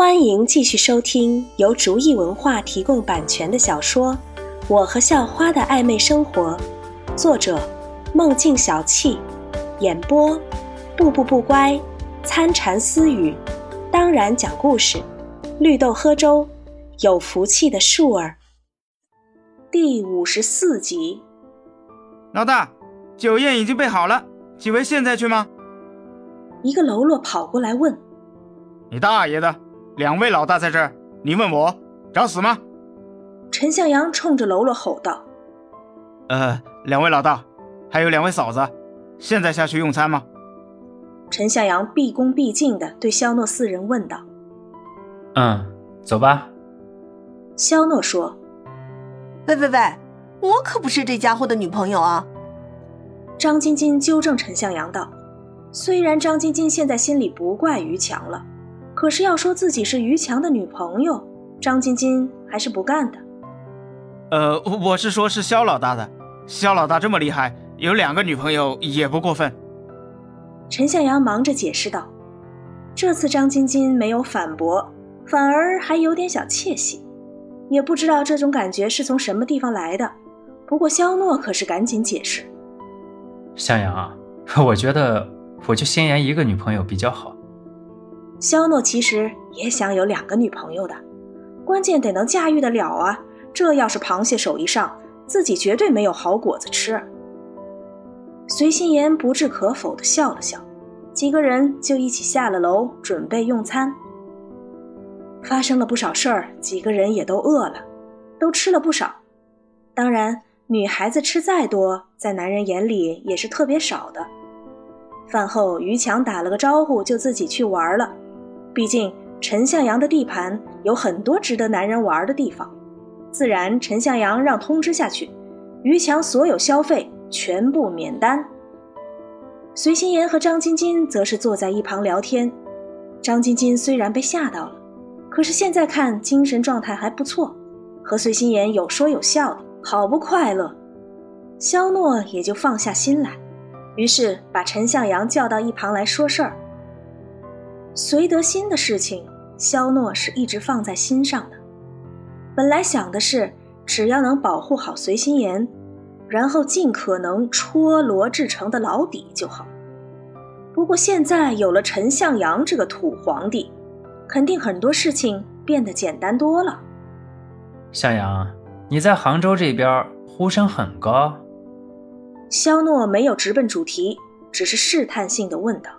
欢迎继续收听由竹意文化提供版权的小说《我和校花的暧昧生活》，作者：梦境小憩，演播：步步不乖、参禅私语，当然讲故事，绿豆喝粥，有福气的树儿。第五十四集。老大，酒宴已经备好了，几位现在去吗？一个喽啰跑过来问：“你大爷的！”两位老大在这儿，你问我找死吗？陈向阳冲着喽啰吼道：“呃，两位老大，还有两位嫂子，现在下去用餐吗？”陈向阳毕恭毕敬地对肖诺四人问道：“嗯，走吧。”肖诺说：“喂喂喂，我可不是这家伙的女朋友啊！”张晶晶纠正陈向阳道：“虽然张晶晶现在心里不怪于强了。”可是要说自己是于强的女朋友，张晶晶还是不干的。呃，我是说，是肖老大的。肖老大这么厉害，有两个女朋友也不过分。陈向阳忙着解释道。这次张晶晶没有反驳，反而还有点小窃喜，也不知道这种感觉是从什么地方来的。不过肖诺可是赶紧解释：“向阳啊，我觉得我就心妍一个女朋友比较好。”肖诺其实也想有两个女朋友的，关键得能驾驭得了啊！这要是螃蟹手一上，自己绝对没有好果子吃。随心言不置可否地笑了笑，几个人就一起下了楼，准备用餐。发生了不少事儿，几个人也都饿了，都吃了不少。当然，女孩子吃再多，在男人眼里也是特别少的。饭后，于强打了个招呼，就自己去玩了。毕竟陈向阳的地盘有很多值得男人玩的地方，自然陈向阳让通知下去，于强所有消费全部免单。随心妍和张晶晶则是坐在一旁聊天。张晶晶虽然被吓到了，可是现在看精神状态还不错，和随心妍有说有笑的，好不快乐。肖诺也就放下心来，于是把陈向阳叫到一旁来说事儿。隋德新的事情，肖诺是一直放在心上的。本来想的是，只要能保护好随心言，然后尽可能戳罗志成的老底就好。不过现在有了陈向阳这个土皇帝，肯定很多事情变得简单多了。向阳，你在杭州这边呼声很高。肖诺没有直奔主题，只是试探性的问道。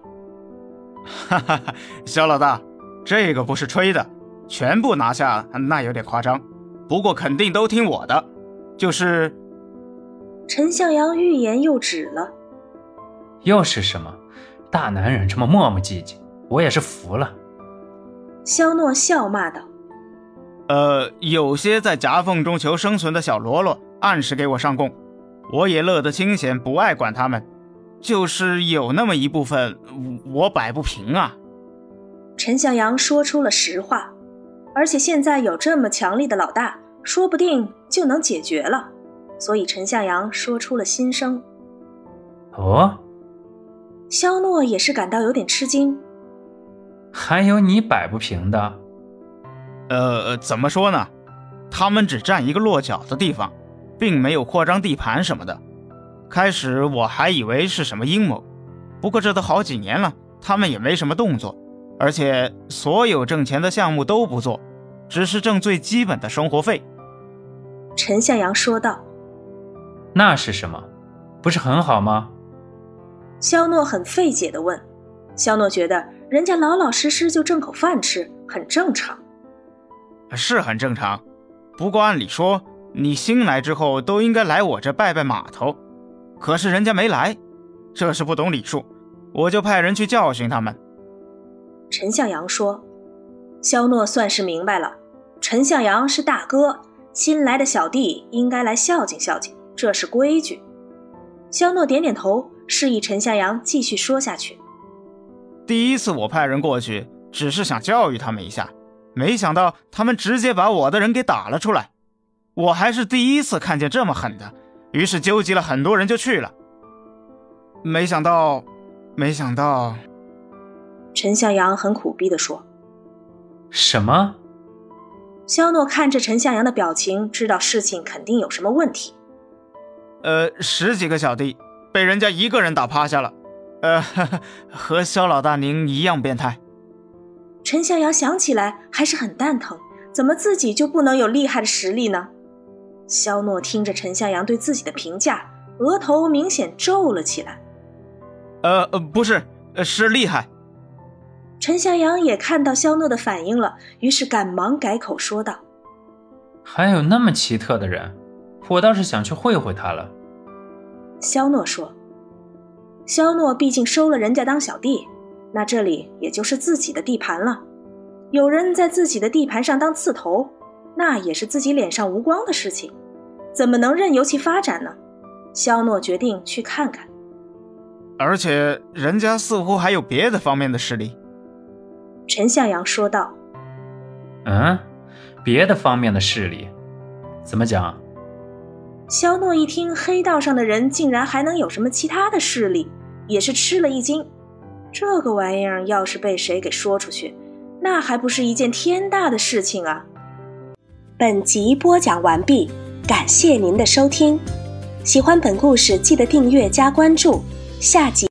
哈哈哈，肖老大，这个不是吹的，全部拿下那有点夸张，不过肯定都听我的。就是，陈向阳欲言又止了。又是什么？大男人这么磨磨唧唧，我也是服了。肖诺笑骂道：“呃，有些在夹缝中求生存的小喽啰，按时给我上供，我也乐得清闲，不爱管他们。”就是有那么一部分，我摆不平啊。陈向阳说出了实话，而且现在有这么强力的老大，说不定就能解决了。所以陈向阳说出了心声。哦，肖诺也是感到有点吃惊。还有你摆不平的？呃，怎么说呢？他们只占一个落脚的地方，并没有扩张地盘什么的。开始我还以为是什么阴谋，不过这都好几年了，他们也没什么动作，而且所有挣钱的项目都不做，只是挣最基本的生活费。陈向阳说道：“那是什么？不是很好吗？”肖诺很费解地问。肖诺觉得人家老老实实就挣口饭吃，很正常。是很正常，不过按理说你新来之后都应该来我这拜拜码头。可是人家没来，这是不懂礼数，我就派人去教训他们。陈向阳说：“肖诺算是明白了，陈向阳是大哥，新来的小弟应该来孝敬孝敬，这是规矩。”肖诺点点头，示意陈向阳继续说下去。第一次我派人过去，只是想教育他们一下，没想到他们直接把我的人给打了出来，我还是第一次看见这么狠的。于是纠集了很多人就去了，没想到，没想到，陈向阳很苦逼的说：“什么？肖诺看着陈向阳的表情，知道事情肯定有什么问题。呃，十几个小弟被人家一个人打趴下了，呃，和肖老大您一样变态。陈向阳想起来还是很蛋疼，怎么自己就不能有厉害的实力呢？肖诺听着陈向阳对自己的评价，额头明显皱了起来。呃呃，不是，是厉害。陈向阳也看到肖诺的反应了，于是赶忙改口说道：“还有那么奇特的人，我倒是想去会会他了。”肖诺说：“肖诺毕竟收了人家当小弟，那这里也就是自己的地盘了。有人在自己的地盘上当刺头，那也是自己脸上无光的事情，怎么能任由其发展呢？”肖诺决定去看看，而且人家似乎还有别的方面的势力。陈向阳说道：“嗯，别的方面的势力，怎么讲？”肖诺一听黑道上的人竟然还能有什么其他的势力，也是吃了一惊。这个玩意儿要是被谁给说出去，那还不是一件天大的事情啊！本集播讲完毕，感谢您的收听。喜欢本故事，记得订阅加关注，下集。